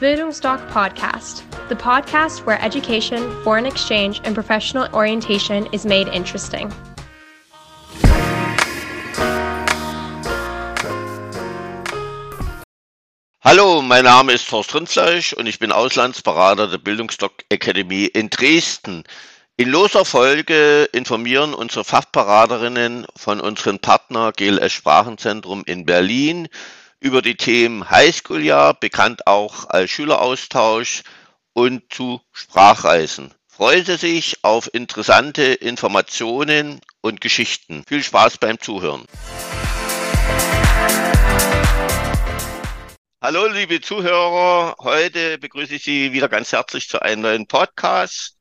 Bildungsdoc Podcast, the podcast where education, foreign exchange, and professional orientation is made interesting. Hallo, mein Name ist Horst Rindfleisch und ich bin Auslandsberater der Bildungsdoc Academy in Dresden. In loser Folge informieren unsere Fachberaterinnen von unserem Partner GLS Sprachenzentrum in Berlin über die Themen Highschool-Jahr, bekannt auch als Schüleraustausch und zu Sprachreisen. Freuen Sie sich auf interessante Informationen und Geschichten. Viel Spaß beim Zuhören. Hallo, liebe Zuhörer. Heute begrüße ich Sie wieder ganz herzlich zu einem neuen Podcast.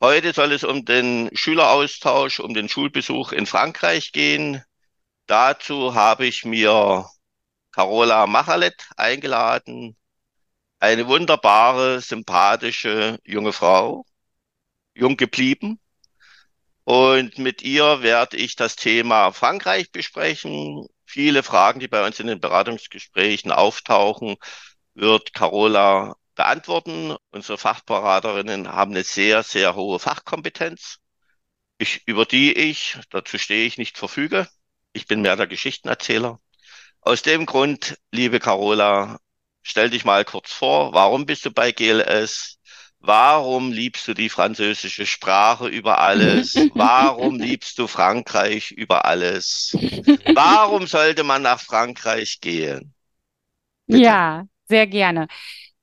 Heute soll es um den Schüleraustausch, um den Schulbesuch in Frankreich gehen. Dazu habe ich mir Carola Machalet eingeladen. Eine wunderbare, sympathische junge Frau, jung geblieben. Und mit ihr werde ich das Thema Frankreich besprechen. Viele Fragen, die bei uns in den Beratungsgesprächen auftauchen, wird Carola beantworten. Unsere Fachberaterinnen haben eine sehr, sehr hohe Fachkompetenz, ich, über die ich, dazu stehe ich, nicht verfüge. Ich bin mehr der Geschichtenerzähler. Aus dem Grund, liebe Carola, stell dich mal kurz vor. Warum bist du bei GLS? Warum liebst du die französische Sprache über alles? Warum liebst du Frankreich über alles? Warum sollte man nach Frankreich gehen? Bitte. Ja, sehr gerne.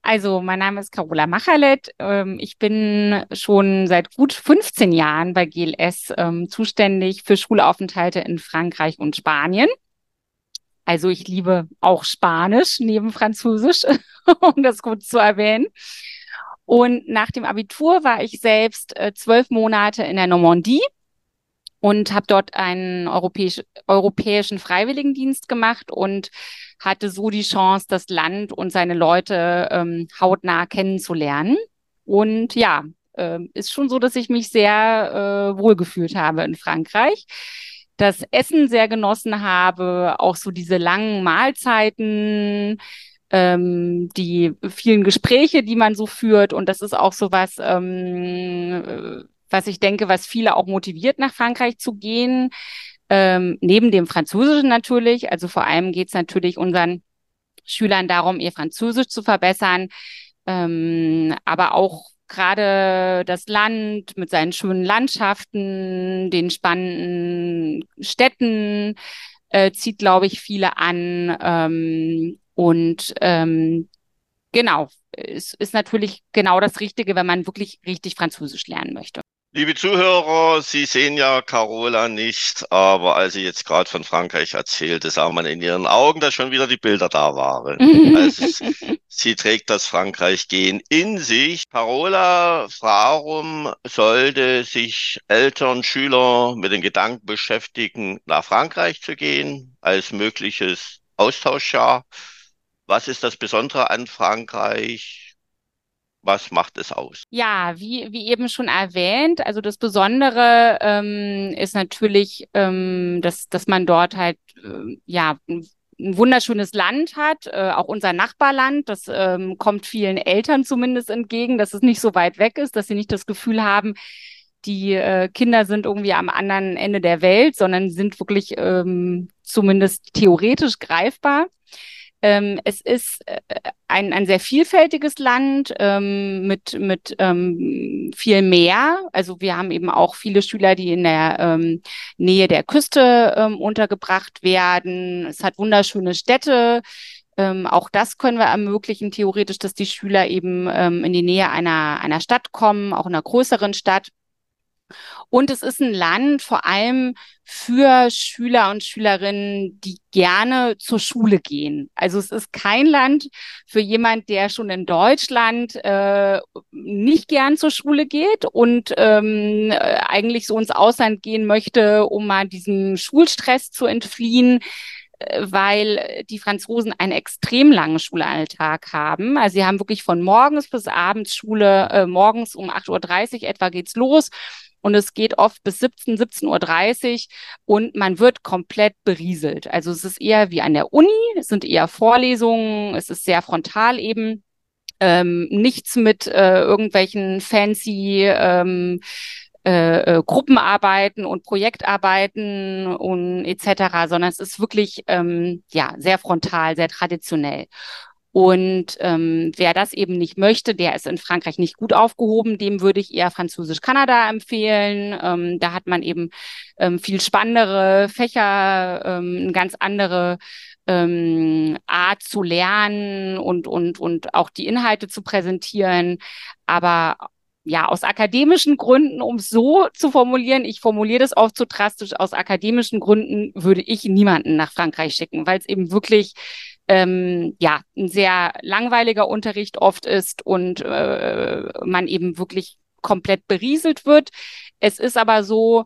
Also, mein Name ist Carola Machalet. Ähm, ich bin schon seit gut 15 Jahren bei GLS ähm, zuständig für Schulaufenthalte in Frankreich und Spanien. Also ich liebe auch Spanisch neben Französisch, um das gut zu erwähnen. Und nach dem Abitur war ich selbst äh, zwölf Monate in der Normandie und habe dort einen europäisch, europäischen Freiwilligendienst gemacht und hatte so die Chance, das Land und seine Leute ähm, hautnah kennenzulernen. Und ja, äh, ist schon so, dass ich mich sehr äh, wohlgefühlt habe in Frankreich das Essen sehr genossen habe, auch so diese langen Mahlzeiten, ähm, die vielen Gespräche, die man so führt. Und das ist auch so was, ähm, was ich denke, was viele auch motiviert, nach Frankreich zu gehen. Ähm, neben dem Französischen natürlich. Also vor allem geht es natürlich unseren Schülern darum, ihr Französisch zu verbessern, ähm, aber auch gerade das Land mit seinen schönen Landschaften, den spannenden Städten äh, zieht, glaube ich, viele an. Ähm, und ähm, genau, es ist natürlich genau das Richtige, wenn man wirklich richtig Französisch lernen möchte. Liebe Zuhörer, Sie sehen ja Carola nicht, aber als sie jetzt gerade von Frankreich erzählte, sah man in ihren Augen, dass schon wieder die Bilder da waren. also sie trägt das Frankreich-Gehen in sich. Carola, warum sollte sich Eltern, Schüler mit den Gedanken beschäftigen, nach Frankreich zu gehen als mögliches Austauschjahr? Was ist das Besondere an Frankreich? Was macht es aus? Ja, wie, wie eben schon erwähnt, also das Besondere ähm, ist natürlich, ähm, dass, dass man dort halt äh, ja ein wunderschönes Land hat, äh, auch unser Nachbarland. Das ähm, kommt vielen Eltern zumindest entgegen, dass es nicht so weit weg ist, dass sie nicht das Gefühl haben, die äh, Kinder sind irgendwie am anderen Ende der Welt, sondern sind wirklich ähm, zumindest theoretisch greifbar. Ähm, es ist äh, ein, ein sehr vielfältiges Land ähm, mit, mit ähm, viel Meer. Also wir haben eben auch viele Schüler, die in der ähm, Nähe der Küste ähm, untergebracht werden. Es hat wunderschöne Städte. Ähm, auch das können wir ermöglichen, theoretisch, dass die Schüler eben ähm, in die Nähe einer, einer Stadt kommen, auch in einer größeren Stadt. Und es ist ein Land vor allem für Schüler und Schülerinnen, die gerne zur Schule gehen. Also es ist kein Land für jemand, der schon in Deutschland äh, nicht gern zur Schule geht und ähm, eigentlich so ins Ausland gehen möchte, um mal diesem Schulstress zu entfliehen äh, weil die Franzosen einen extrem langen Schulalltag haben. Also sie haben wirklich von morgens bis abends Schule, äh, morgens um 8.30 Uhr etwa geht's los und es geht oft bis 17, 17.30 Uhr und man wird komplett berieselt. Also es ist eher wie an der Uni, es sind eher Vorlesungen, es ist sehr frontal eben. ähm, nichts mit äh, irgendwelchen fancy ähm, äh, äh, Gruppenarbeiten und Projektarbeiten und etc., sondern es ist wirklich ähm, ja sehr frontal, sehr traditionell. Und ähm, wer das eben nicht möchte, der ist in Frankreich nicht gut aufgehoben. Dem würde ich eher Französisch-Kanada empfehlen. Ähm, da hat man eben ähm, viel spannendere Fächer, ähm, eine ganz andere ähm, Art zu lernen und, und, und auch die Inhalte zu präsentieren. Aber ja, aus akademischen Gründen, um es so zu formulieren, ich formuliere das oft so drastisch, aus akademischen Gründen würde ich niemanden nach Frankreich schicken, weil es eben wirklich ähm, ja ein sehr langweiliger Unterricht oft ist und äh, man eben wirklich komplett berieselt wird. Es ist aber so,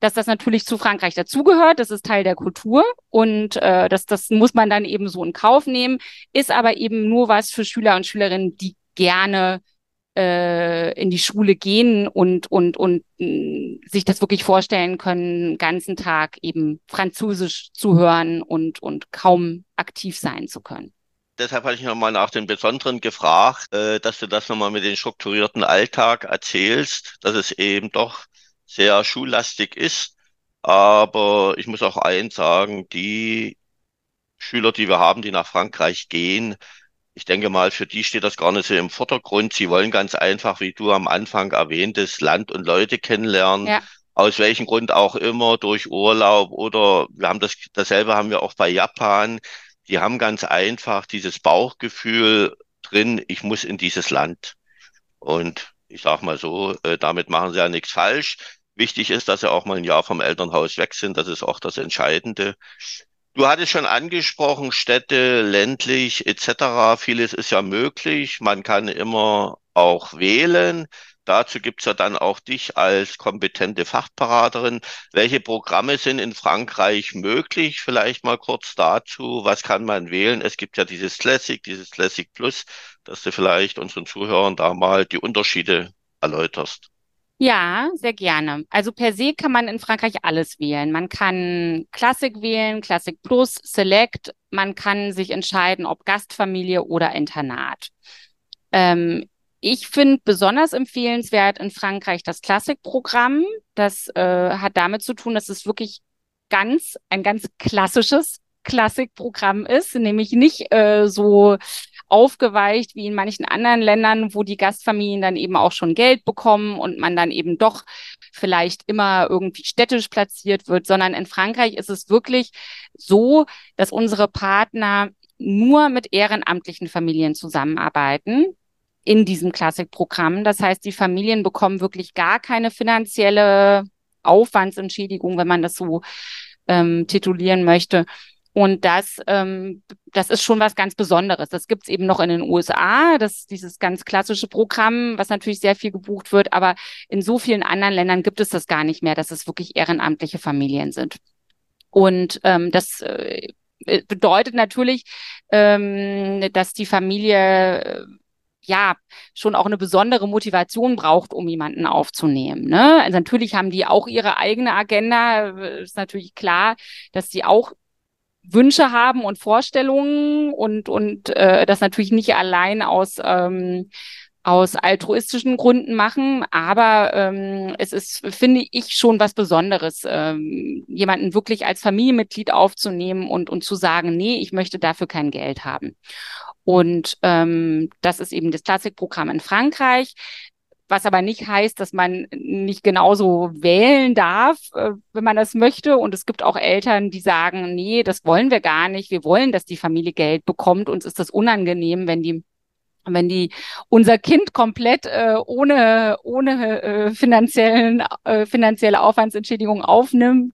dass das natürlich zu Frankreich dazugehört, das ist Teil der Kultur und äh, das, das muss man dann eben so in Kauf nehmen, ist aber eben nur was für Schüler und Schülerinnen, die gerne äh, in die Schule gehen und, und, und mh, mm, sich das wirklich vorstellen können, den ganzen Tag eben Französisch zu hören und, und kaum aktiv sein zu können. Deshalb hatte ich nochmal nach den Besonderen gefragt, äh, dass du das nochmal mit dem strukturierten Alltag erzählst, dass es eben doch sehr schullastig ist. Aber ich muss auch eins sagen, die Schüler, die wir haben, die nach Frankreich gehen, ich denke mal, für die steht das gar nicht so im Vordergrund. Sie wollen ganz einfach, wie du am Anfang erwähntest, Land und Leute kennenlernen. Ja. Aus welchem Grund auch immer, durch Urlaub oder wir haben das, dasselbe haben wir auch bei Japan. Die haben ganz einfach dieses Bauchgefühl drin, ich muss in dieses Land. Und ich sag mal so, äh, damit machen sie ja nichts falsch. Wichtig ist, dass sie auch mal ein Jahr vom Elternhaus weg sind. Das ist auch das Entscheidende. Du hattest schon angesprochen, Städte, ländlich etc. Vieles ist ja möglich. Man kann immer auch wählen. Dazu gibt's ja dann auch dich als kompetente Fachberaterin. Welche Programme sind in Frankreich möglich? Vielleicht mal kurz dazu. Was kann man wählen? Es gibt ja dieses Classic, dieses Classic Plus, dass du vielleicht unseren Zuhörern da mal die Unterschiede erläuterst. Ja, sehr gerne. Also per se kann man in Frankreich alles wählen. Man kann Classic wählen, Classic Plus, Select. Man kann sich entscheiden, ob Gastfamilie oder Internat. Ähm, ich finde besonders empfehlenswert in Frankreich das Classic-Programm. Das äh, hat damit zu tun, dass es wirklich ganz, ein ganz klassisches Klassikprogramm ist, nämlich nicht äh, so aufgeweicht wie in manchen anderen Ländern, wo die Gastfamilien dann eben auch schon Geld bekommen und man dann eben doch vielleicht immer irgendwie städtisch platziert wird, sondern in Frankreich ist es wirklich so, dass unsere Partner nur mit ehrenamtlichen Familien zusammenarbeiten in diesem Klassikprogramm. Das heißt, die Familien bekommen wirklich gar keine finanzielle Aufwandsentschädigung, wenn man das so ähm, titulieren möchte. Und das, ähm, das ist schon was ganz Besonderes. Das gibt's eben noch in den USA, das dieses ganz klassische Programm, was natürlich sehr viel gebucht wird, aber in so vielen anderen Ländern gibt es das gar nicht mehr, dass es wirklich ehrenamtliche Familien sind. Und ähm, das äh, bedeutet natürlich, ähm, dass die Familie äh, ja schon auch eine besondere Motivation braucht, um jemanden aufzunehmen. Ne? Also natürlich haben die auch ihre eigene Agenda. Ist natürlich klar, dass sie auch Wünsche haben und Vorstellungen und, und äh, das natürlich nicht allein aus, ähm, aus altruistischen Gründen machen, aber ähm, es ist, finde ich, schon was Besonderes, ähm, jemanden wirklich als Familienmitglied aufzunehmen und, und zu sagen, nee, ich möchte dafür kein Geld haben. Und ähm, das ist eben das Klassikprogramm in Frankreich was aber nicht heißt, dass man nicht genauso wählen darf, äh, wenn man das möchte. Und es gibt auch Eltern, die sagen, nee, das wollen wir gar nicht. Wir wollen, dass die Familie Geld bekommt. Uns ist das unangenehm, wenn die wenn die unser Kind komplett äh, ohne ohne äh, finanziellen äh, finanzielle Aufwandsentschädigung aufnimmt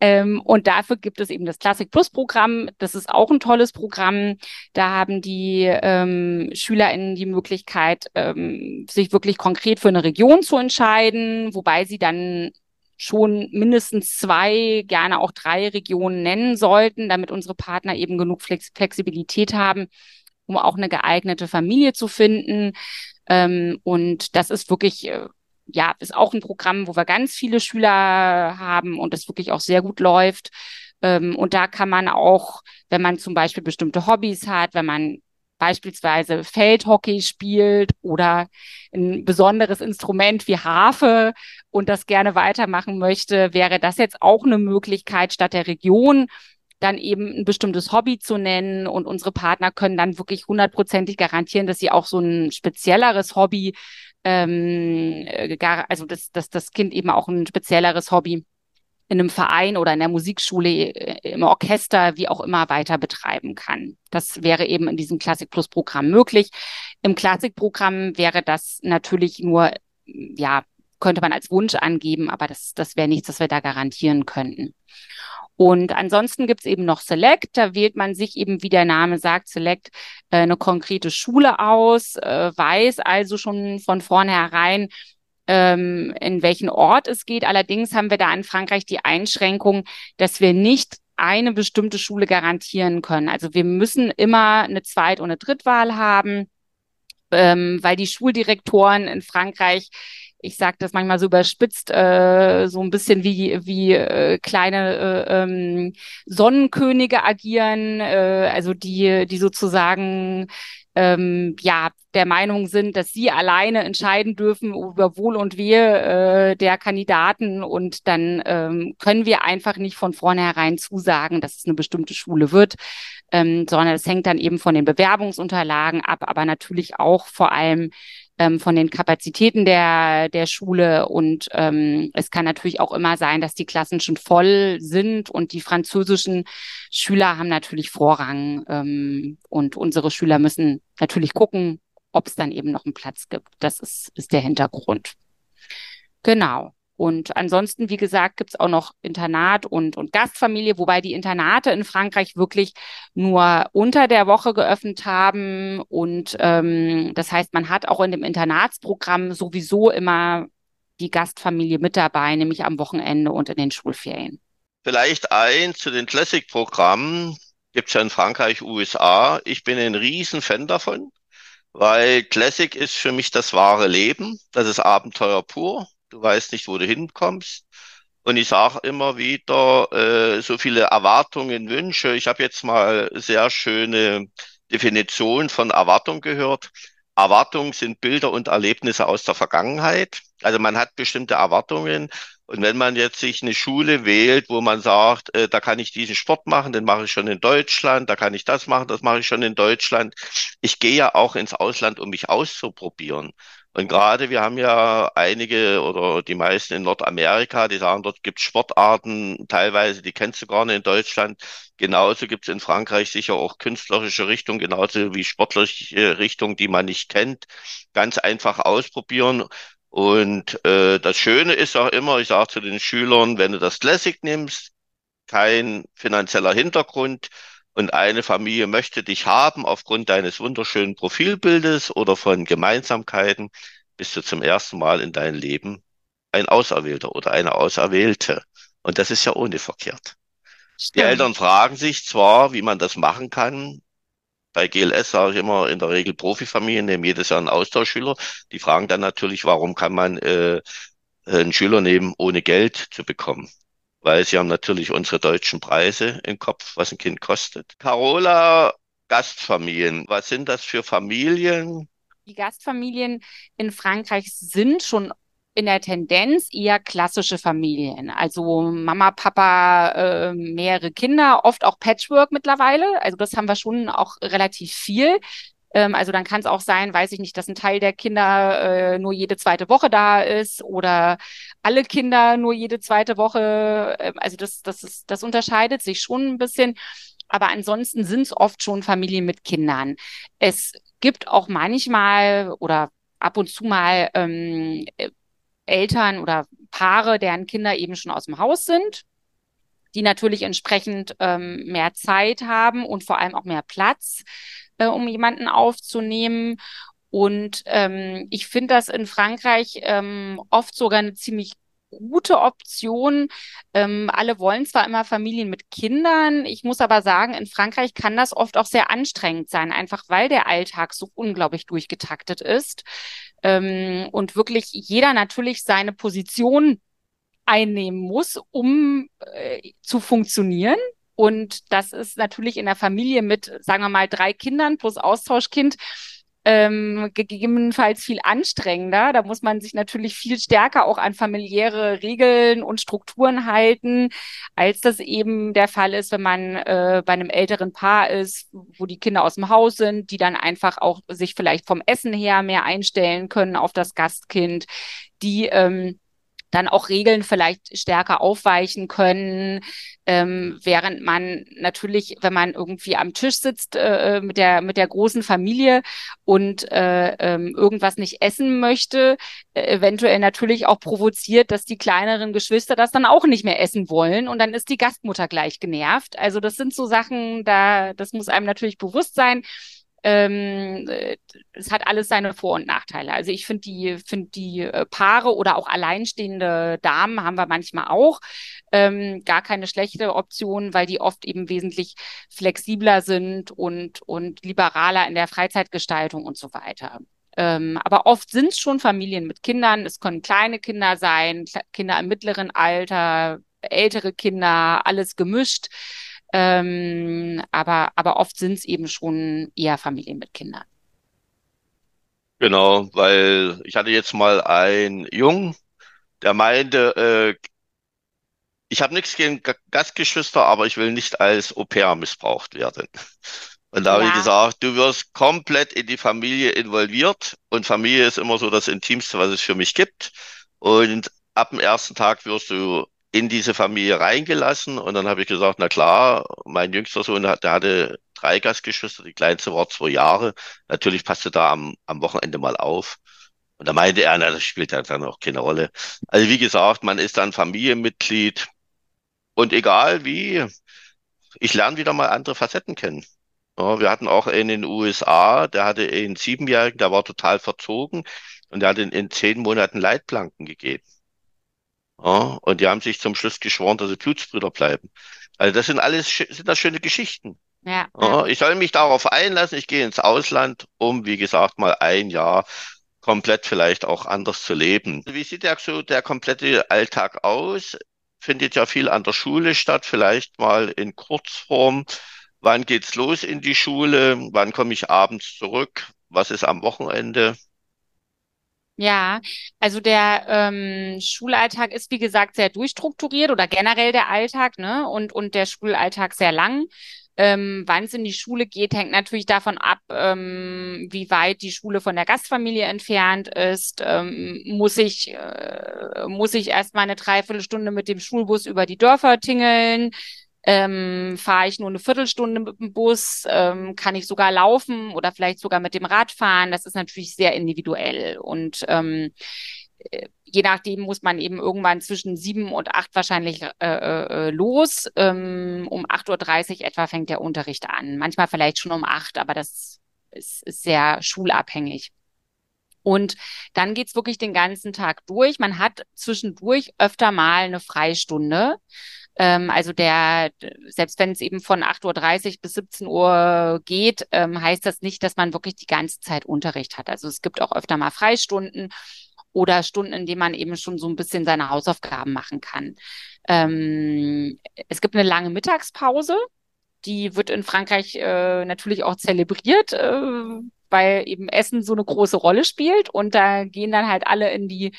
ähm, und dafür gibt es eben das Classic Plus Programm. Das ist auch ein tolles Programm. Da haben die ähm, SchülerInnen die Möglichkeit, ähm, sich wirklich konkret für eine Region zu entscheiden, wobei sie dann schon mindestens zwei, gerne auch drei Regionen nennen sollten, damit unsere Partner eben genug Flex Flexibilität haben, um auch eine geeignete Familie zu finden. Ähm, und das ist wirklich äh, ja, ist auch ein Programm, wo wir ganz viele Schüler haben und das wirklich auch sehr gut läuft. Ähm, und da kann man auch, wenn man zum Beispiel bestimmte Hobbys hat, wenn man beispielsweise Feldhockey spielt oder ein besonderes Instrument wie Harfe und das gerne weitermachen möchte, wäre das jetzt auch eine Möglichkeit, statt der Region dann eben ein bestimmtes Hobby zu nennen und unsere Partner können dann wirklich hundertprozentig garantieren, dass sie auch so ein spezielleres Hobby, ähm, also dass, dass das Kind eben auch ein spezielleres Hobby in einem Verein oder in der Musikschule, äh, im Orchester, wie auch immer weiter betreiben kann. Das wäre eben in diesem Classic Plus Programm möglich. Im Classic Programm wäre das natürlich nur, ja, könnte man als Wunsch angeben, aber das, das wäre nichts, das wir da garantieren könnten. Und ansonsten gibt's eben noch Select. Da wählt man sich eben, wie der Name sagt, Select äh, eine konkrete Schule aus, äh, weiß also schon von vornherein, ähm, in welchen Ort es geht. Allerdings haben wir da in Frankreich die Einschränkung, dass wir nicht eine bestimmte Schule garantieren können. Also wir müssen immer eine Zweit- und eine Drittwahl haben, ähm, weil die Schuldirektoren in Frankreich ich sage das manchmal so überspitzt, äh, so ein bisschen wie, wie äh, kleine äh, ähm, Sonnenkönige agieren, äh, also die, die sozusagen ähm, ja der Meinung sind, dass sie alleine entscheiden dürfen über Wohl und Wehe äh, der Kandidaten. Und dann ähm, können wir einfach nicht von vornherein zusagen, dass es eine bestimmte Schule wird, ähm, sondern es hängt dann eben von den Bewerbungsunterlagen ab, aber natürlich auch vor allem ähm, von den Kapazitäten der, der Schule. Und ähm, es kann natürlich auch immer sein, dass die Klassen schon voll sind und die französischen Schüler haben natürlich Vorrang. Ähm, und unsere Schüler müssen natürlich gucken, ob es dann eben noch einen Platz gibt. Das ist, ist der Hintergrund. Genau. Und ansonsten, wie gesagt, gibt's auch noch Internat und, und Gastfamilie, wobei die Internate in Frankreich wirklich nur unter der Woche geöffnet haben. Und ähm, das heißt, man hat auch in dem Internatsprogramm sowieso immer die Gastfamilie mit dabei, nämlich am Wochenende und in den Schulferien. Vielleicht ein zu den Classic-Programmen. Gibt's ja in Frankreich, USA. Ich bin ein Riesenfan davon, weil Classic ist für mich das wahre Leben. Das ist Abenteuer pur. Du weißt nicht, wo du hinkommst. Und ich sage immer wieder, äh, so viele Erwartungen, Wünsche. Ich habe jetzt mal sehr schöne Definition von Erwartung gehört. Erwartungen sind Bilder und Erlebnisse aus der Vergangenheit. Also man hat bestimmte Erwartungen. Und wenn man jetzt sich eine Schule wählt, wo man sagt, äh, da kann ich diesen Sport machen, den mache ich schon in Deutschland, da kann ich das machen, das mache ich schon in Deutschland. Ich gehe ja auch ins Ausland, um mich auszuprobieren. Und gerade wir haben ja einige oder die meisten in Nordamerika, die sagen, dort gibt es Sportarten, teilweise, die kennst du gar nicht in Deutschland. Genauso gibt es in Frankreich sicher auch künstlerische Richtungen, genauso wie sportliche Richtungen, die man nicht kennt. Ganz einfach ausprobieren. Und äh, das Schöne ist auch immer, ich sage zu den Schülern, wenn du das Classic nimmst, kein finanzieller Hintergrund, und eine Familie möchte dich haben aufgrund deines wunderschönen Profilbildes oder von Gemeinsamkeiten, bist du zum ersten Mal in deinem Leben ein Auserwählter oder eine Auserwählte. Und das ist ja ohne verkehrt. Stimmt. Die Eltern fragen sich zwar, wie man das machen kann. Bei GLS sage ich immer, in der Regel Profifamilien nehmen jedes Jahr einen Austauschschüler. Die fragen dann natürlich, warum kann man äh, einen Schüler nehmen, ohne Geld zu bekommen weil sie haben natürlich unsere deutschen Preise im Kopf, was ein Kind kostet. Carola, Gastfamilien, was sind das für Familien? Die Gastfamilien in Frankreich sind schon in der Tendenz eher klassische Familien. Also Mama, Papa, äh, mehrere Kinder, oft auch Patchwork mittlerweile. Also das haben wir schon auch relativ viel. Ähm, also dann kann es auch sein, weiß ich nicht, dass ein Teil der Kinder äh, nur jede zweite Woche da ist oder alle Kinder nur jede zweite Woche. Äh, also das, das, ist, das unterscheidet sich schon ein bisschen. Aber ansonsten sind es oft schon Familien mit Kindern. Es gibt auch manchmal oder ab und zu mal ähm, Eltern oder Paare, deren Kinder eben schon aus dem Haus sind, die natürlich entsprechend ähm, mehr Zeit haben und vor allem auch mehr Platz äh, um jemanden aufzunehmen. Und ähm, ich finde das in Frankreich ähm, oft sogar eine ziemlich gute Option. Ähm, alle wollen zwar immer Familien mit Kindern, ich muss aber sagen, in Frankreich kann das oft auch sehr anstrengend sein, einfach weil der Alltag so unglaublich durchgetaktet ist ähm, und wirklich jeder natürlich seine Position einnehmen muss, um äh, zu funktionieren Und das ist natürlich in der Familie mit, sagen wir mal, drei Kindern plus Austauschkind ähm, gegebenenfalls viel anstrengender. Da muss man sich natürlich viel stärker auch an familiäre Regeln und Strukturen halten, als das eben der Fall ist, wenn man äh, bei einem älteren Paar ist, wo die Kinder aus dem Haus sind, die dann einfach auch sich vielleicht vom Essen her mehr einstellen können auf das Gastkind, die ähm, dann auch Regeln vielleicht stärker aufweichen können, ähm, während man natürlich, wenn man irgendwie am Tisch sitzt äh, äh, mit der mit der großen Familie und äh, ähm, irgendwas nicht essen möchte, äh, eventuell natürlich auch provoziert, dass die kleineren Geschwister das dann auch nicht mehr essen wollen und dann ist die Gastmutter gleich genervt. Also das sind so Sachen, da das muss einem natürlich bewusst sein ähm, es hat alles seine Vor- und Nachteile. Also ich finde die, finde die äh, Paare oder auch alleinstehende Damen haben wir manchmal auch ähm, gar keine schlechte Option, weil die oft eben wesentlich flexibler sind und, und liberaler in der Freizeitgestaltung und so weiter. Ähm, aber oft sind es schon Familien mit Kindern. Es können kleine Kinder sein, Kinder im mittleren Alter, ältere Kinder, alles gemischt. Ähm, aber, aber oft sind es eben schon eher Familien mit Kindern. Genau, weil ich hatte jetzt mal einen Jungen, der meinte, äh, ich habe nichts gegen Gastgeschwister, aber ich will nicht als Au-pair missbraucht werden. Und da ja. habe ich gesagt, du wirst komplett in die Familie involviert und Familie ist immer so das Intimste, was es für mich gibt. Und ab dem ersten Tag wirst du in diese Familie reingelassen und dann habe ich gesagt, na klar, mein jüngster Sohn, der hatte drei Gastgeschwister, die kleinste war zwei Jahre. Natürlich passte da am, am Wochenende mal auf. Und da meinte er, na, das spielt ja dann auch keine Rolle. Also wie gesagt, man ist dann Familienmitglied und egal wie, ich lerne wieder mal andere Facetten kennen. Ja, wir hatten auch in den USA, der hatte einen Siebenjährigen, der war total verzogen und der hat in, in zehn Monaten Leitplanken gegeben. Ja, und die haben sich zum Schluss geschworen, dass sie Blutsbrüder bleiben. Also das sind alles sind das schöne Geschichten. Ja, ja. Ich soll mich darauf einlassen. Ich gehe ins Ausland, um, wie gesagt, mal ein Jahr komplett vielleicht auch anders zu leben. Wie sieht ja so der komplette Alltag aus? Findet ja viel an der Schule statt, vielleicht mal in Kurzform. Wann geht's los in die Schule? Wann komme ich abends zurück? Was ist am Wochenende? Ja, also der ähm, Schulalltag ist, wie gesagt, sehr durchstrukturiert oder generell der Alltag, ne? Und, und der Schulalltag sehr lang. Ähm, Wann es in die Schule geht, hängt natürlich davon ab, ähm, wie weit die Schule von der Gastfamilie entfernt ist. Ähm, muss ich, äh, muss ich erstmal eine Dreiviertelstunde mit dem Schulbus über die Dörfer tingeln? Ähm, fahre ich nur eine Viertelstunde mit dem Bus, ähm, kann ich sogar laufen oder vielleicht sogar mit dem Rad fahren. Das ist natürlich sehr individuell und ähm, äh, je nachdem muss man eben irgendwann zwischen sieben und acht wahrscheinlich äh, äh, los. Ähm, um 8.30 Uhr etwa fängt der Unterricht an. Manchmal vielleicht schon um acht, aber das ist, ist sehr schulabhängig. Und dann geht's wirklich den ganzen Tag durch. Man hat zwischendurch öfter mal eine Freistunde. Ähm, also der, selbst wenn es eben von 8.30 Uhr bis 17 Uhr geht, ähm, heißt das nicht, dass man wirklich die ganze Zeit Unterricht hat. Also es gibt auch öfter mal Freistunden oder Stunden, in denen man eben schon so ein bisschen seine Hausaufgaben machen kann. Ähm, es gibt eine lange Mittagspause. Die wird in Frankreich äh, natürlich auch zelebriert, äh, weil eben Essen so eine große Rolle spielt. Und da gehen dann halt alle in die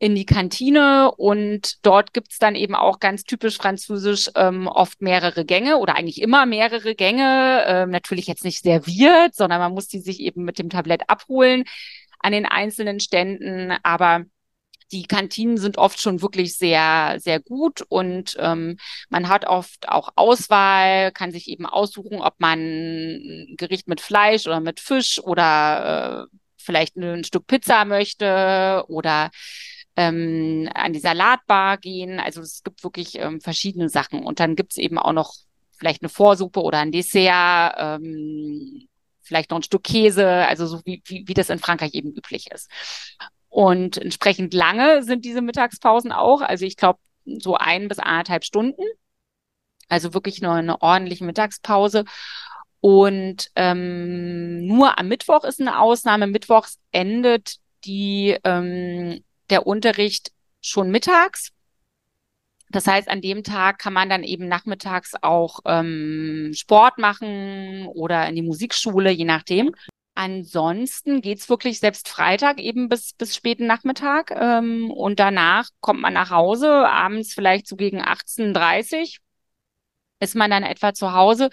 in die Kantine und dort gibt's dann eben auch ganz typisch französisch ähm, oft mehrere Gänge oder eigentlich immer mehrere Gänge. Ähm, natürlich jetzt nicht serviert, sondern man muss die sich eben mit dem Tablett abholen an den einzelnen Ständen. Aber die Kantinen sind oft schon wirklich sehr, sehr gut und ähm, man hat oft auch Auswahl, kann sich eben aussuchen, ob man ein Gericht mit Fleisch oder mit Fisch oder äh, vielleicht ein Stück Pizza möchte oder ähm, an die Salatbar gehen. Also es gibt wirklich ähm, verschiedene Sachen. Und dann gibt's eben auch noch vielleicht eine Vorsuppe oder ein Dessert, ähm, vielleicht noch ein Stück Käse, also so wie, wie, wie das in Frankreich eben üblich ist. Und entsprechend lange sind diese Mittagspausen auch. Also ich glaube so ein bis anderthalb Stunden. Also wirklich nur eine ordentliche Mittagspause. Und ähm, nur am Mittwoch ist eine Ausnahme. Mittwochs endet die ähm, der Unterricht schon mittags. Das heißt, an dem Tag kann man dann eben nachmittags auch ähm, Sport machen oder in die Musikschule, je nachdem. Ansonsten geht's wirklich selbst Freitag eben bis, bis späten Nachmittag. Ähm, und danach kommt man nach Hause, abends vielleicht so gegen 18.30 ist man dann etwa zu Hause.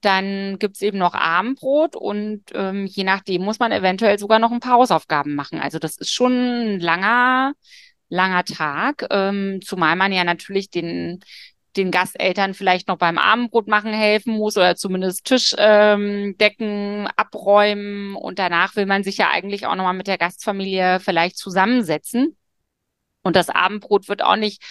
Dann gibt's eben noch Abendbrot und ähm, je nachdem muss man eventuell sogar noch ein paar Hausaufgaben machen. Also das ist schon ein langer, langer Tag, ähm, zumal man ja natürlich den den Gasteltern vielleicht noch beim Abendbrot machen helfen muss oder zumindest Tischdecken ähm, abräumen. Und danach will man sich ja eigentlich auch nochmal mit der Gastfamilie vielleicht zusammensetzen. Und das Abendbrot wird auch nicht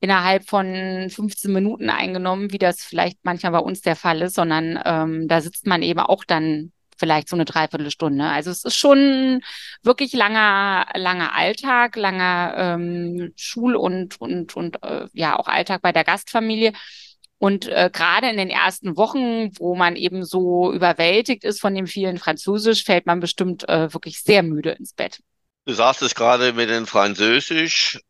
innerhalb von 15 Minuten eingenommen, wie das vielleicht manchmal bei uns der Fall ist, sondern ähm, da sitzt man eben auch dann vielleicht so eine Dreiviertelstunde. Also es ist schon wirklich langer, langer Alltag, langer ähm, Schul- und, und, und äh, ja auch Alltag bei der Gastfamilie. Und äh, gerade in den ersten Wochen, wo man eben so überwältigt ist von dem vielen Französisch, fällt man bestimmt äh, wirklich sehr müde ins Bett. Du sagst es gerade mit dem Französisch.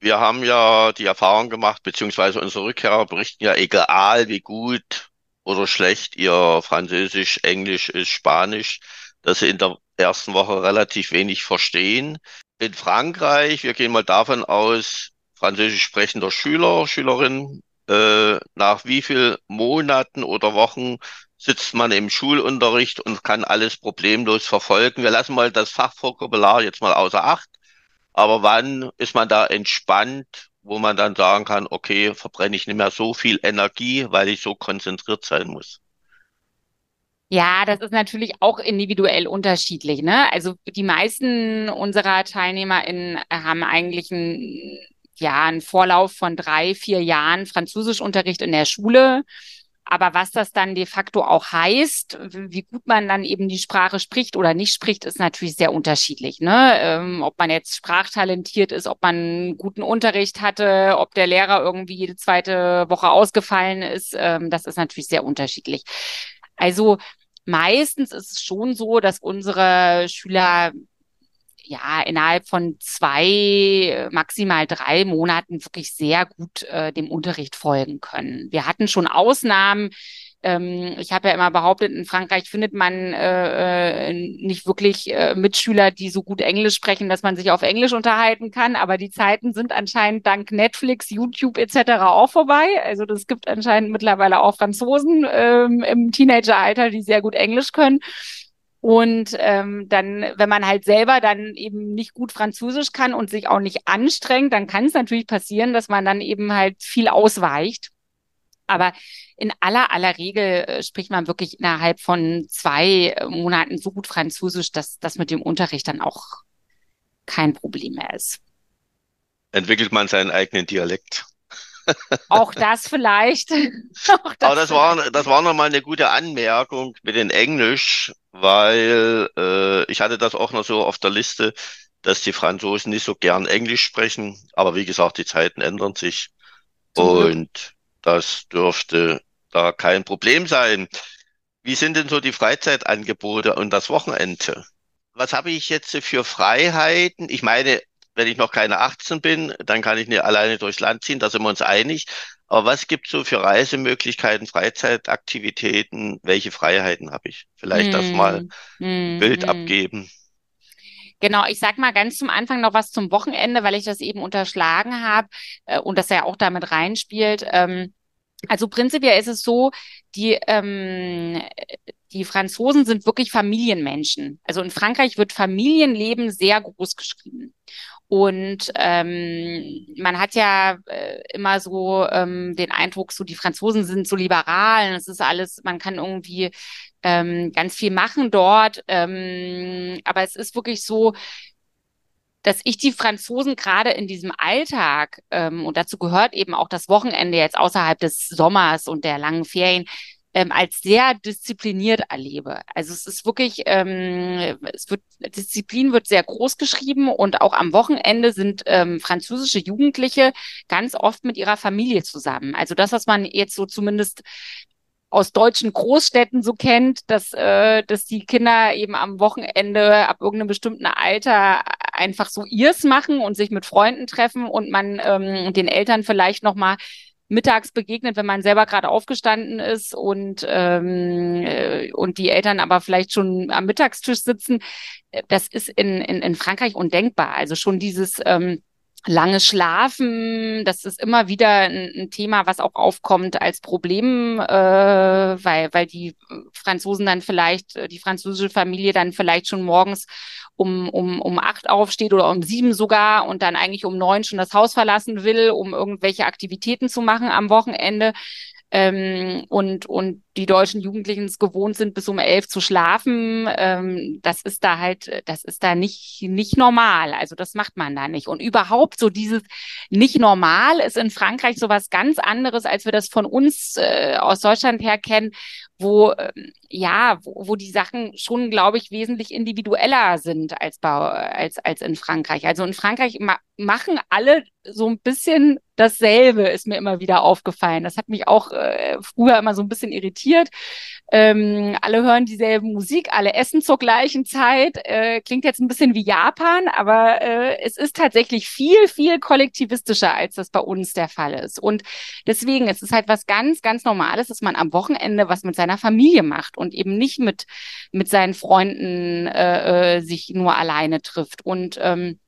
Wir haben ja die Erfahrung gemacht, beziehungsweise unsere Rückkehrer berichten ja, egal wie gut oder schlecht ihr Französisch, Englisch ist, Spanisch, dass sie in der ersten Woche relativ wenig verstehen. In Frankreich, wir gehen mal davon aus, französisch sprechender Schüler, Schülerin, äh, nach wie viel Monaten oder Wochen sitzt man im Schulunterricht und kann alles problemlos verfolgen. Wir lassen mal das Fachvokabular jetzt mal außer Acht. Aber wann ist man da entspannt, wo man dann sagen kann, okay, verbrenne ich nicht mehr so viel Energie, weil ich so konzentriert sein muss? Ja, das ist natürlich auch individuell unterschiedlich. Ne? Also die meisten unserer TeilnehmerInnen haben eigentlich einen, ja, einen Vorlauf von drei, vier Jahren Französischunterricht in der Schule aber was das dann de facto auch heißt, wie gut man dann eben die Sprache spricht oder nicht spricht, ist natürlich sehr unterschiedlich. Ne? Ähm, ob man jetzt sprachtalentiert ist, ob man guten Unterricht hatte, ob der Lehrer irgendwie jede zweite Woche ausgefallen ist, ähm, das ist natürlich sehr unterschiedlich. Also meistens ist es schon so, dass unsere Schüler ja innerhalb von zwei, maximal drei Monaten wirklich sehr gut äh, dem Unterricht folgen können. Wir hatten schon Ausnahmen. Ähm, ich habe ja immer behauptet, in Frankreich findet man äh, äh, nicht wirklich äh, Mitschüler, die so gut Englisch sprechen, dass man sich auf Englisch unterhalten kann. Aber die Zeiten sind anscheinend dank Netflix, YouTube etc. auch vorbei. Also das gibt anscheinend mittlerweile auch Franzosen ähm, im Teenageralter, die sehr gut Englisch können. Und ähm, dann, wenn man halt selber dann eben nicht gut Französisch kann und sich auch nicht anstrengt, dann kann es natürlich passieren, dass man dann eben halt viel ausweicht. Aber in aller aller Regel äh, spricht man wirklich innerhalb von zwei Monaten so gut Französisch, dass das mit dem Unterricht dann auch kein Problem mehr ist. Entwickelt man seinen eigenen Dialekt? Auch das vielleicht. Auch das Aber das war, das war nochmal eine gute Anmerkung mit dem Englisch, weil äh, ich hatte das auch noch so auf der Liste, dass die Franzosen nicht so gern Englisch sprechen. Aber wie gesagt, die Zeiten ändern sich. und das dürfte da kein Problem sein. Wie sind denn so die Freizeitangebote und das Wochenende? Was habe ich jetzt für Freiheiten? Ich meine, wenn ich noch keine 18 bin, dann kann ich nicht alleine durchs Land ziehen, da sind wir uns einig. Aber was gibt es so für Reisemöglichkeiten, Freizeitaktivitäten? Welche Freiheiten habe ich? Vielleicht mm, das mal mm, Bild mm. abgeben. Genau, ich sag mal ganz zum Anfang noch was zum Wochenende, weil ich das eben unterschlagen habe äh, und das ja auch damit reinspielt. Ähm, also prinzipiell ist es so, die ähm, die Franzosen sind wirklich Familienmenschen. Also in Frankreich wird Familienleben sehr groß geschrieben. Und ähm, man hat ja äh, immer so ähm, den Eindruck, so die Franzosen sind so liberal. Es ist alles, man kann irgendwie ähm, ganz viel machen dort. Ähm, aber es ist wirklich so, dass ich die Franzosen gerade in diesem Alltag, ähm, und dazu gehört eben auch das Wochenende jetzt außerhalb des Sommers und der langen Ferien, ähm, als sehr diszipliniert erlebe. Also es ist wirklich, ähm, es wird, Disziplin wird sehr groß geschrieben und auch am Wochenende sind ähm, französische Jugendliche ganz oft mit ihrer Familie zusammen. Also das, was man jetzt so zumindest aus deutschen Großstädten so kennt, dass, äh, dass die Kinder eben am Wochenende ab irgendeinem bestimmten Alter einfach so ihrs machen und sich mit Freunden treffen und man ähm, den Eltern vielleicht nochmal mittags begegnet, wenn man selber gerade aufgestanden ist und, ähm, äh, und die Eltern aber vielleicht schon am Mittagstisch sitzen. Das ist in, in, in Frankreich undenkbar. Also schon dieses ähm, lange Schlafen, das ist immer wieder ein, ein, Thema, was auch aufkommt als Problem, äh, weil, weil die Franzosen dann vielleicht, die französische Familie dann vielleicht schon morgens um, um, um acht aufsteht oder um sieben sogar und dann eigentlich um neun schon das Haus verlassen will, um irgendwelche Aktivitäten zu machen am Wochenende. Ähm, und, und die deutschen Jugendlichen es gewohnt sind, bis um elf zu schlafen, ähm, das ist da halt, das ist da nicht, nicht normal. Also das macht man da nicht. Und überhaupt so dieses nicht normal ist in Frankreich so was ganz anderes, als wir das von uns äh, aus Deutschland her kennen, wo, ähm, ja, wo, wo die Sachen schon, glaube ich, wesentlich individueller sind als, bei, als, als in Frankreich. Also in Frankreich ma machen alle so ein bisschen dasselbe, ist mir immer wieder aufgefallen. Das hat mich auch äh, früher immer so ein bisschen irritiert. Ähm, alle hören dieselbe Musik, alle essen zur gleichen Zeit. Äh, klingt jetzt ein bisschen wie Japan, aber äh, es ist tatsächlich viel, viel kollektivistischer, als das bei uns der Fall ist. Und deswegen es ist halt was ganz, ganz Normales, dass man am Wochenende was mit seiner Familie macht und eben nicht mit, mit seinen Freunden äh, äh sich nur alleine trifft. Und ähm,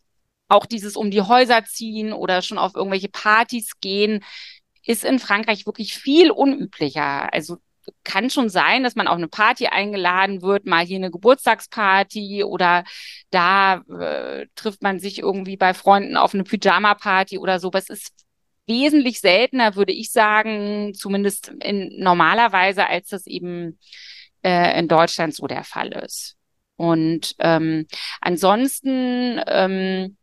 auch dieses um die Häuser ziehen oder schon auf irgendwelche Partys gehen, ist in Frankreich wirklich viel unüblicher. Also kann schon sein, dass man auf eine Party eingeladen wird, mal hier eine Geburtstagsparty oder da äh, trifft man sich irgendwie bei Freunden auf eine Pyjama-Party oder so. Aber ist wesentlich seltener, würde ich sagen, zumindest in normaler Weise, als das eben äh, in Deutschland so der Fall ist. Und ähm, ansonsten, ähm,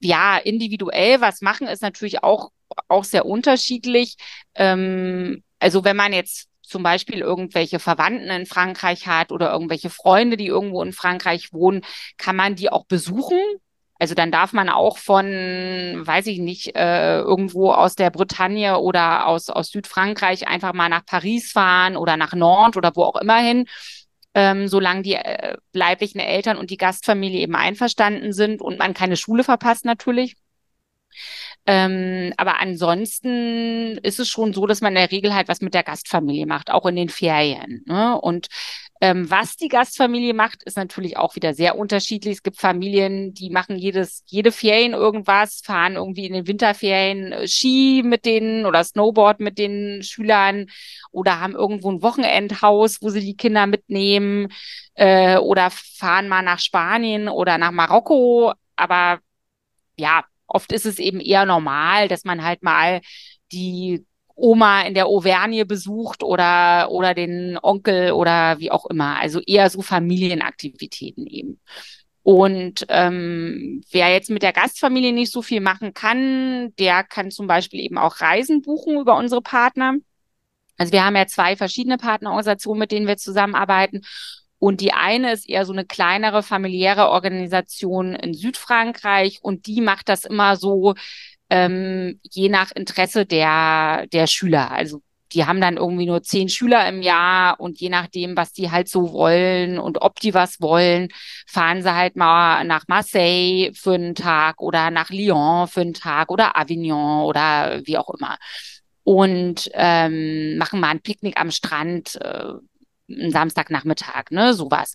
ja, individuell was machen ist natürlich auch, auch sehr unterschiedlich. Ähm, also wenn man jetzt zum Beispiel irgendwelche Verwandten in Frankreich hat oder irgendwelche Freunde, die irgendwo in Frankreich wohnen, kann man die auch besuchen. Also dann darf man auch von, weiß ich nicht, äh, irgendwo aus der Bretagne oder aus, aus Südfrankreich einfach mal nach Paris fahren oder nach Nantes oder wo auch immer hin, ähm, solange die äh, leiblichen Eltern und die Gastfamilie eben einverstanden sind und man keine Schule verpasst natürlich. Ähm, aber ansonsten ist es schon so, dass man in der Regel halt was mit der Gastfamilie macht, auch in den Ferien. Ne? Und ähm, was die Gastfamilie macht, ist natürlich auch wieder sehr unterschiedlich. Es gibt Familien, die machen jedes, jede Ferien irgendwas, fahren irgendwie in den Winterferien äh, Ski mit denen oder Snowboard mit den Schülern oder haben irgendwo ein Wochenendhaus, wo sie die Kinder mitnehmen äh, oder fahren mal nach Spanien oder nach Marokko. Aber ja, oft ist es eben eher normal, dass man halt mal die Oma in der Auvergne besucht oder, oder den Onkel oder wie auch immer. Also eher so Familienaktivitäten eben. Und ähm, wer jetzt mit der Gastfamilie nicht so viel machen kann, der kann zum Beispiel eben auch Reisen buchen über unsere Partner. Also wir haben ja zwei verschiedene Partnerorganisationen, mit denen wir zusammenarbeiten. Und die eine ist eher so eine kleinere familiäre Organisation in Südfrankreich und die macht das immer so ähm, je nach Interesse der, der Schüler. Also die haben dann irgendwie nur zehn Schüler im Jahr und je nachdem, was die halt so wollen und ob die was wollen, fahren sie halt mal nach Marseille für einen Tag oder nach Lyon für einen Tag oder Avignon oder wie auch immer. Und ähm, machen mal ein Picknick am Strand, äh, Samstagnachmittag, ne, sowas.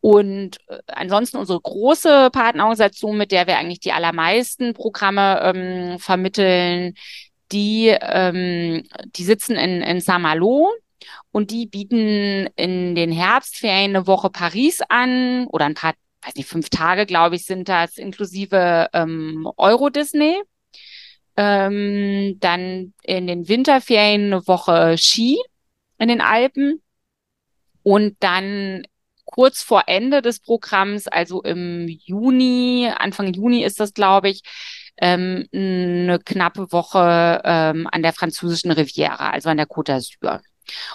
Und äh, ansonsten unsere große Partnerorganisation, mit der wir eigentlich die allermeisten Programme ähm, vermitteln, die, ähm, die sitzen in, in Saint-Malo und die bieten in den Herbstferien eine Woche Paris an oder ein paar, weiß nicht, fünf Tage, glaube ich, sind das inklusive ähm, Euro Disney. Ähm, dann in den Winterferien eine Woche Ski in den Alpen und dann kurz vor Ende des Programms, also im Juni, Anfang Juni ist das, glaube ich, ähm, eine knappe Woche ähm, an der französischen Riviera, also an der Côte d'Azur.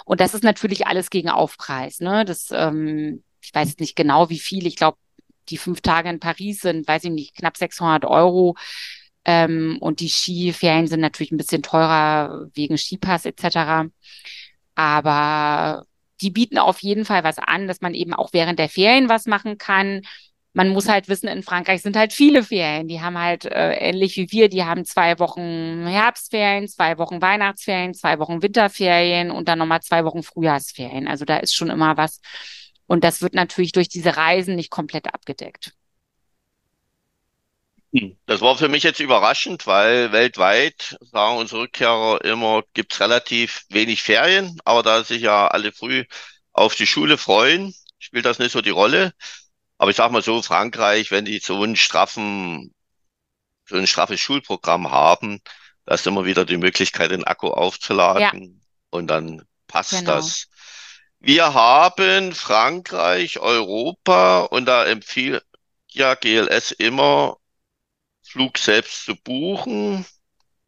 Und das ist natürlich alles gegen Aufpreis. Ne? Das, ähm, ich weiß jetzt nicht genau, wie viel. Ich glaube, die fünf Tage in Paris sind, weiß ich nicht, knapp 600 Euro. Ähm, und die Skiferien sind natürlich ein bisschen teurer wegen Skipass etc. Aber die bieten auf jeden Fall was an, dass man eben auch während der Ferien was machen kann. man muss halt wissen, in Frankreich sind halt viele Ferien. Die haben halt äh, ähnlich wie wir, die haben zwei Wochen Herbstferien, zwei Wochen Weihnachtsferien, zwei Wochen Winterferien und dann nochmal zwei Wochen Frühjahrsferien. Also da ist schon immer was. Und das wird natürlich durch diese Reisen nicht komplett abgedeckt. Hm. Das war für mich jetzt überraschend, weil weltweit sagen unsere Rückkehrer immer, gibt's relativ wenig Ferien, aber da sich ja alle früh auf die Schule freuen, spielt das nicht so die Rolle. Aber ich sag mal so, Frankreich, wenn die so einen straffen, so ein straffes Schulprogramm haben, da ist immer wieder die Möglichkeit, den Akku aufzuladen ja. und dann passt genau. das. Wir haben Frankreich, Europa und da empfiehlt ja GLS immer, Flug selbst zu buchen.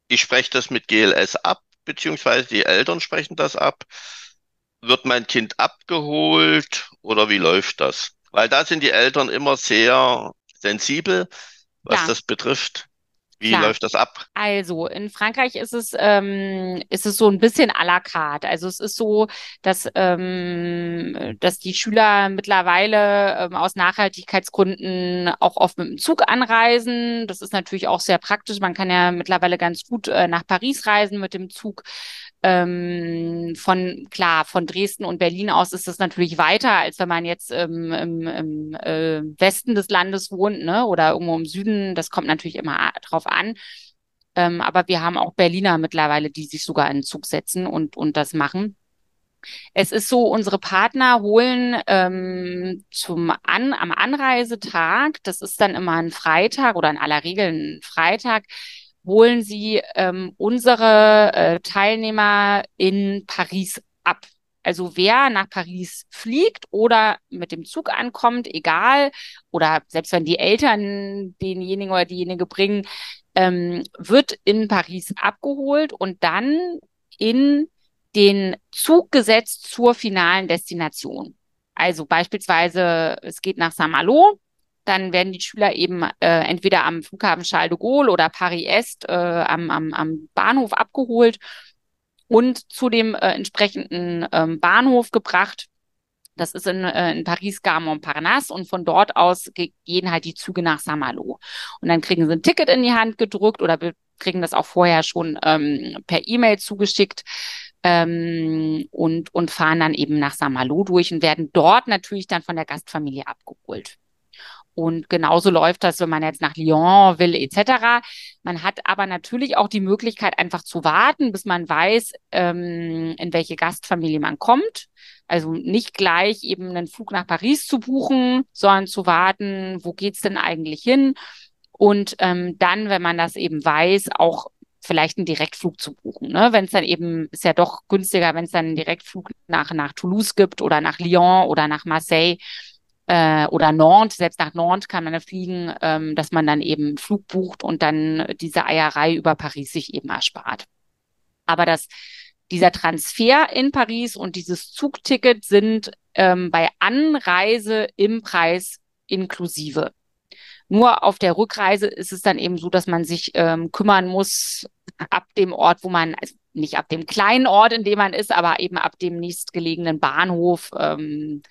Ich spreche das mit GLS ab, beziehungsweise die Eltern sprechen das ab. Wird mein Kind abgeholt oder wie läuft das? Weil da sind die Eltern immer sehr sensibel, was ja. das betrifft. Wie Klar. läuft das ab? Also in Frankreich ist es ähm, ist es so ein bisschen à la carte. Also es ist so, dass ähm, dass die Schüler mittlerweile ähm, aus Nachhaltigkeitsgründen auch oft mit dem Zug anreisen. Das ist natürlich auch sehr praktisch. Man kann ja mittlerweile ganz gut äh, nach Paris reisen mit dem Zug. Ähm, von klar von Dresden und Berlin aus ist das natürlich weiter, als wenn man jetzt ähm, im, im äh, Westen des Landes wohnt, ne? Oder irgendwo im Süden. Das kommt natürlich immer drauf an. Ähm, aber wir haben auch Berliner mittlerweile, die sich sogar in den Zug setzen und und das machen. Es ist so, unsere Partner holen ähm, zum An am Anreisetag, das ist dann immer ein Freitag oder in aller Regel ein Freitag, holen sie ähm, unsere äh, Teilnehmer in Paris ab. Also wer nach Paris fliegt oder mit dem Zug ankommt, egal, oder selbst wenn die Eltern denjenigen oder diejenige bringen, ähm, wird in Paris abgeholt und dann in den Zug gesetzt zur finalen Destination. Also beispielsweise, es geht nach Saint-Malo, dann werden die Schüler eben äh, entweder am Flughafen Charles de Gaulle oder Paris-Est äh, am, am, am Bahnhof abgeholt und zu dem äh, entsprechenden ähm, Bahnhof gebracht. Das ist in, äh, in Paris Gare Montparnasse und von dort aus gehen halt die Züge nach Saint-Malo. Und dann kriegen sie ein Ticket in die Hand gedrückt oder kriegen das auch vorher schon ähm, per E-Mail zugeschickt ähm, und, und fahren dann eben nach Saint-Malo durch und werden dort natürlich dann von der Gastfamilie abgeholt. Und genauso läuft das, wenn man jetzt nach Lyon will, etc. Man hat aber natürlich auch die Möglichkeit, einfach zu warten, bis man weiß, ähm, in welche Gastfamilie man kommt. Also nicht gleich eben einen Flug nach Paris zu buchen, sondern zu warten, wo geht's denn eigentlich hin? Und ähm, dann, wenn man das eben weiß, auch vielleicht einen Direktflug zu buchen. Ne? Wenn es dann eben, ist ja doch günstiger, wenn es dann einen Direktflug nach, nach Toulouse gibt oder nach Lyon oder nach Marseille äh, oder Nantes, selbst nach Nantes kann man fliegen, ähm, dass man dann eben Flug bucht und dann diese Eierei über Paris sich eben erspart. Aber das, dieser Transfer in Paris und dieses Zugticket sind ähm, bei Anreise im Preis inklusive. Nur auf der Rückreise ist es dann eben so, dass man sich ähm, kümmern muss ab dem Ort, wo man, also nicht ab dem kleinen Ort, in dem man ist, aber eben ab dem nächstgelegenen Bahnhof ähm,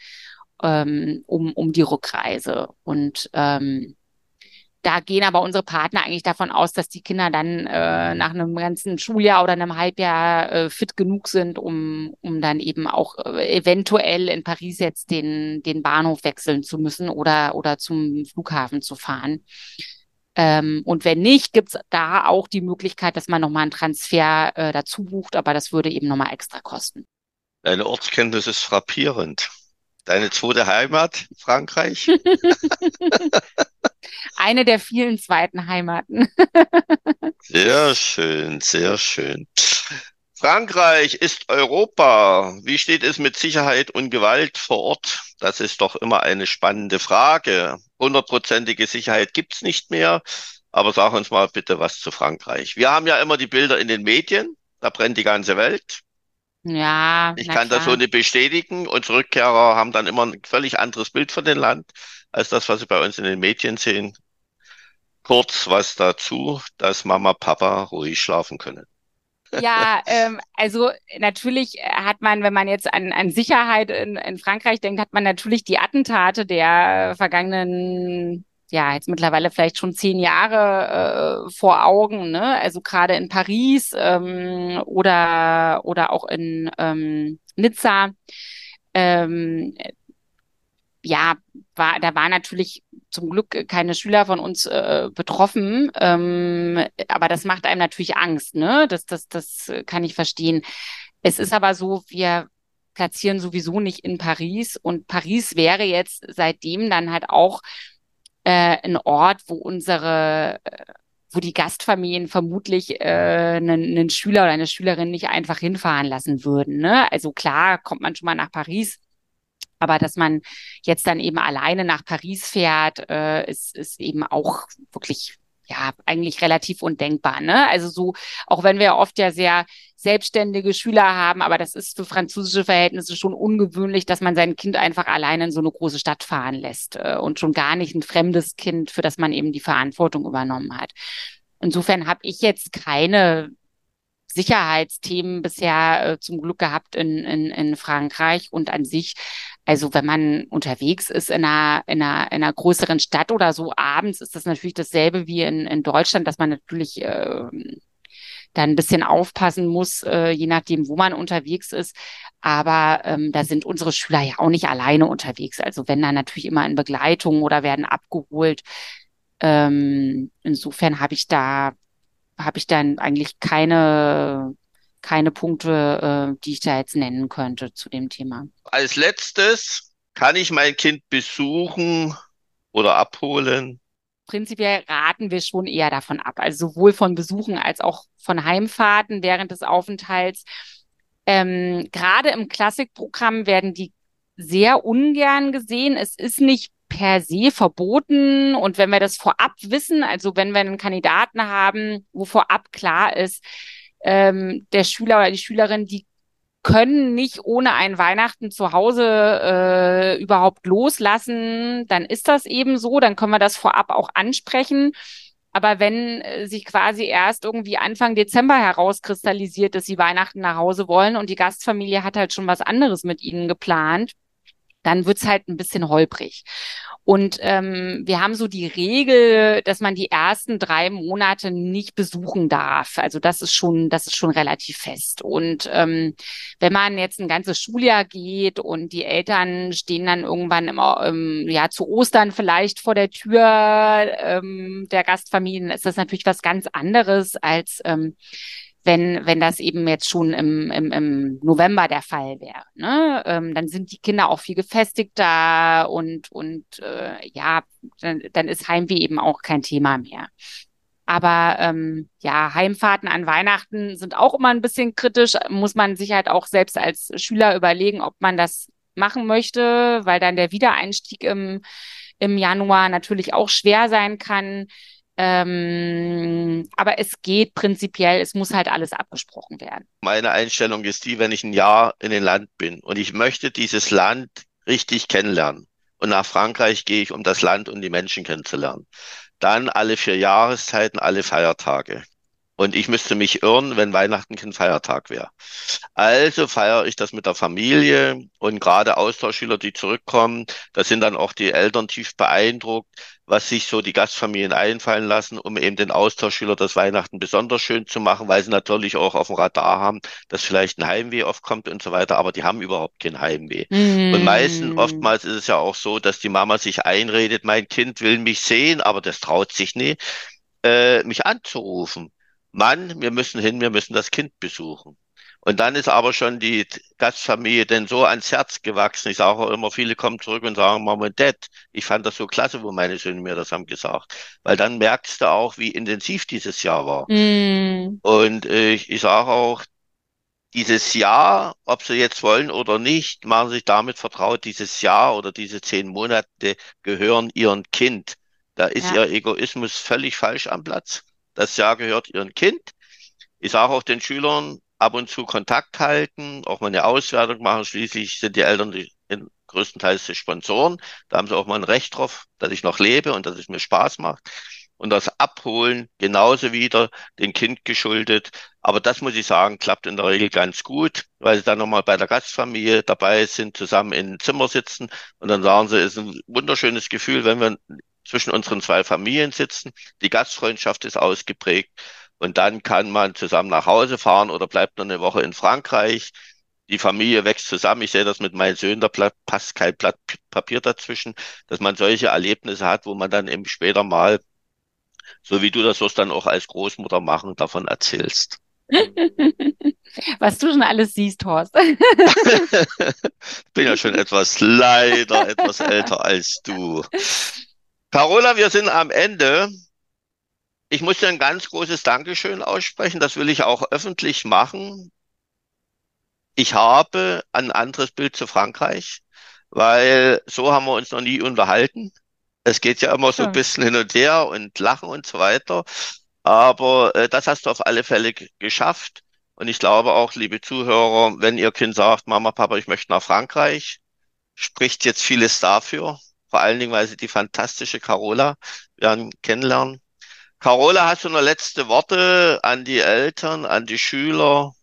ähm, um, um die Rückreise. Und ähm, da gehen aber unsere Partner eigentlich davon aus, dass die Kinder dann äh, nach einem ganzen Schuljahr oder einem Halbjahr äh, fit genug sind, um, um dann eben auch äh, eventuell in Paris jetzt den, den Bahnhof wechseln zu müssen oder, oder zum Flughafen zu fahren. Ähm, und wenn nicht, gibt's da auch die Möglichkeit, dass man nochmal einen Transfer äh, dazu bucht, aber das würde eben nochmal extra kosten. Deine Ortskenntnis ist frappierend. Deine zweite Heimat, Frankreich? Eine der vielen zweiten Heimaten. sehr schön, sehr schön. Frankreich ist Europa. Wie steht es mit Sicherheit und Gewalt vor Ort? Das ist doch immer eine spannende Frage. Hundertprozentige Sicherheit gibt's nicht mehr. Aber sag uns mal bitte was zu Frankreich. Wir haben ja immer die Bilder in den Medien. Da brennt die ganze Welt. Ja. Ich kann klar. das so nicht bestätigen. Unsere Rückkehrer haben dann immer ein völlig anderes Bild von dem Land als das, was sie bei uns in den Medien sehen. Kurz was dazu, dass Mama, Papa ruhig schlafen können. Ja, ähm, also natürlich hat man, wenn man jetzt an, an Sicherheit in, in Frankreich denkt, hat man natürlich die Attentate der vergangenen ja, jetzt mittlerweile vielleicht schon zehn Jahre äh, vor Augen, ne? Also gerade in Paris ähm, oder, oder auch in ähm, Nizza. Ähm, ja, war, da war natürlich zum Glück keine Schüler von uns äh, betroffen, ähm, aber das macht einem natürlich Angst, ne? Das, das, das kann ich verstehen. Es ist aber so, wir platzieren sowieso nicht in Paris und Paris wäre jetzt seitdem dann halt auch äh, ein Ort, wo unsere äh, wo die Gastfamilien vermutlich äh, einen, einen Schüler oder eine Schülerin nicht einfach hinfahren lassen würden. Ne? Also klar, kommt man schon mal nach Paris, aber dass man jetzt dann eben alleine nach Paris fährt, äh, ist, ist eben auch wirklich ja, eigentlich relativ undenkbar. Ne? Also so, auch wenn wir oft ja sehr selbstständige Schüler haben, aber das ist für französische Verhältnisse schon ungewöhnlich, dass man sein Kind einfach alleine in so eine große Stadt fahren lässt äh, und schon gar nicht ein fremdes Kind, für das man eben die Verantwortung übernommen hat. Insofern habe ich jetzt keine Sicherheitsthemen bisher äh, zum Glück gehabt in, in, in Frankreich und an sich. Also wenn man unterwegs ist in einer, in, einer, in einer größeren Stadt oder so abends, ist das natürlich dasselbe wie in, in Deutschland, dass man natürlich äh, dann ein bisschen aufpassen muss, äh, je nachdem, wo man unterwegs ist. Aber ähm, da sind unsere Schüler ja auch nicht alleine unterwegs. Also wenn dann natürlich immer in Begleitung oder werden abgeholt. Ähm, insofern habe ich da habe ich dann eigentlich keine, keine Punkte, äh, die ich da jetzt nennen könnte zu dem Thema. Als letztes, kann ich mein Kind besuchen oder abholen? Prinzipiell raten wir schon eher davon ab, also sowohl von Besuchen als auch von Heimfahrten während des Aufenthalts. Ähm, gerade im Klassikprogramm werden die sehr ungern gesehen. Es ist nicht per se verboten. Und wenn wir das vorab wissen, also wenn wir einen Kandidaten haben, wo vorab klar ist, ähm, der Schüler oder die Schülerin, die können nicht ohne ein Weihnachten zu Hause äh, überhaupt loslassen, dann ist das eben so, dann können wir das vorab auch ansprechen. Aber wenn äh, sich quasi erst irgendwie Anfang Dezember herauskristallisiert, dass sie Weihnachten nach Hause wollen und die Gastfamilie hat halt schon was anderes mit ihnen geplant, dann wird's halt ein bisschen holprig. Und ähm, wir haben so die Regel, dass man die ersten drei Monate nicht besuchen darf. Also das ist schon, das ist schon relativ fest. Und ähm, wenn man jetzt ein ganzes Schuljahr geht und die Eltern stehen dann irgendwann immer, ähm, ja zu Ostern vielleicht vor der Tür ähm, der Gastfamilien, ist das natürlich was ganz anderes als ähm, wenn, wenn das eben jetzt schon im, im, im November der Fall wäre. Ne? Ähm, dann sind die Kinder auch viel gefestigter und, und äh, ja, dann, dann ist Heimweh eben auch kein Thema mehr. Aber ähm, ja, Heimfahrten an Weihnachten sind auch immer ein bisschen kritisch. Muss man sich halt auch selbst als Schüler überlegen, ob man das machen möchte, weil dann der Wiedereinstieg im, im Januar natürlich auch schwer sein kann. Ähm, aber es geht prinzipiell, es muss halt alles abgesprochen werden. Meine Einstellung ist die, wenn ich ein Jahr in den Land bin und ich möchte dieses Land richtig kennenlernen und nach Frankreich gehe ich, um das Land und die Menschen kennenzulernen, dann alle vier Jahreszeiten, alle Feiertage. Und ich müsste mich irren, wenn Weihnachten kein Feiertag wäre. Also feiere ich das mit der Familie und gerade Austauschschüler, die zurückkommen, da sind dann auch die Eltern tief beeindruckt, was sich so die Gastfamilien einfallen lassen, um eben den Austauschschüler das Weihnachten besonders schön zu machen, weil sie natürlich auch auf dem Radar haben, dass vielleicht ein Heimweh oft kommt und so weiter, aber die haben überhaupt kein Heimweh. Mm. Und meistens, oftmals ist es ja auch so, dass die Mama sich einredet, mein Kind will mich sehen, aber das traut sich nie, äh, mich anzurufen. Mann, wir müssen hin, wir müssen das Kind besuchen. Und dann ist aber schon die Gastfamilie denn so ans Herz gewachsen. Ich sage auch immer, viele kommen zurück und sagen, Mom und Dad, ich fand das so klasse, wo meine Söhne mir das haben gesagt. Weil dann merkst du auch, wie intensiv dieses Jahr war. Mm. Und äh, ich sage auch, dieses Jahr, ob sie jetzt wollen oder nicht, machen sich damit vertraut, dieses Jahr oder diese zehn Monate gehören ihrem Kind. Da ist ja. ihr Egoismus völlig falsch am Platz. Das Jahr gehört ihrem Kind. Ich sage auch den Schülern, ab und zu Kontakt halten, auch mal eine Auswertung machen. Schließlich sind die Eltern die größtenteils die Sponsoren. Da haben sie auch mal ein Recht drauf, dass ich noch lebe und dass es mir Spaß macht. und das Abholen genauso wieder dem Kind geschuldet. Aber das muss ich sagen, klappt in der Regel ganz gut, weil sie dann nochmal bei der Gastfamilie dabei sind, zusammen in Zimmer sitzen und dann sagen sie, es ist ein wunderschönes Gefühl, wenn wir zwischen unseren zwei Familien sitzen. Die Gastfreundschaft ist ausgeprägt und dann kann man zusammen nach Hause fahren oder bleibt noch eine Woche in Frankreich. Die Familie wächst zusammen. Ich sehe das mit meinen Söhnen, da passt kein Blatt Papier dazwischen, dass man solche Erlebnisse hat, wo man dann eben später mal so wie du das wirst dann auch als Großmutter machen, davon erzählst. Was du schon alles siehst, Horst. Bin ja schon etwas leider etwas älter als du. Carola, wir sind am Ende. Ich muss dir ein ganz großes Dankeschön aussprechen. Das will ich auch öffentlich machen. Ich habe ein anderes Bild zu Frankreich, weil so haben wir uns noch nie unterhalten. Es geht ja immer so ein bisschen hin und her und lachen und so weiter. Aber äh, das hast du auf alle Fälle geschafft. Und ich glaube auch, liebe Zuhörer, wenn Ihr Kind sagt, Mama, Papa, ich möchte nach Frankreich, spricht jetzt vieles dafür. Vor allen Dingen, weil Sie die fantastische Carola werden kennenlernen. Carola, hast du noch letzte Worte an die Eltern, an die Schüler?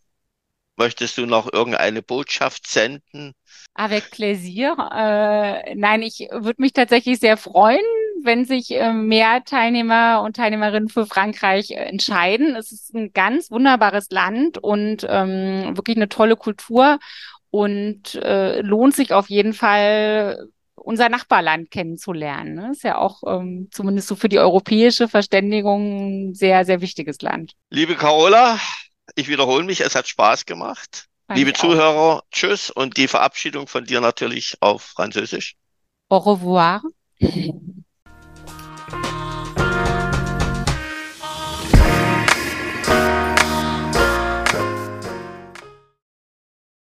Möchtest du noch irgendeine Botschaft senden? Avec plaisir. Äh, nein, ich würde mich tatsächlich sehr freuen, wenn sich äh, mehr Teilnehmer und Teilnehmerinnen für Frankreich äh, entscheiden. Es ist ein ganz wunderbares Land und ähm, wirklich eine tolle Kultur und äh, lohnt sich auf jeden Fall, unser Nachbarland kennenzulernen. Ne? Ist ja auch ähm, zumindest so für die europäische Verständigung ein sehr, sehr wichtiges Land. Liebe Carola, ich wiederhole mich, es hat Spaß gemacht. Liebe Zuhörer, tschüss und die Verabschiedung von dir natürlich auf Französisch. Au revoir.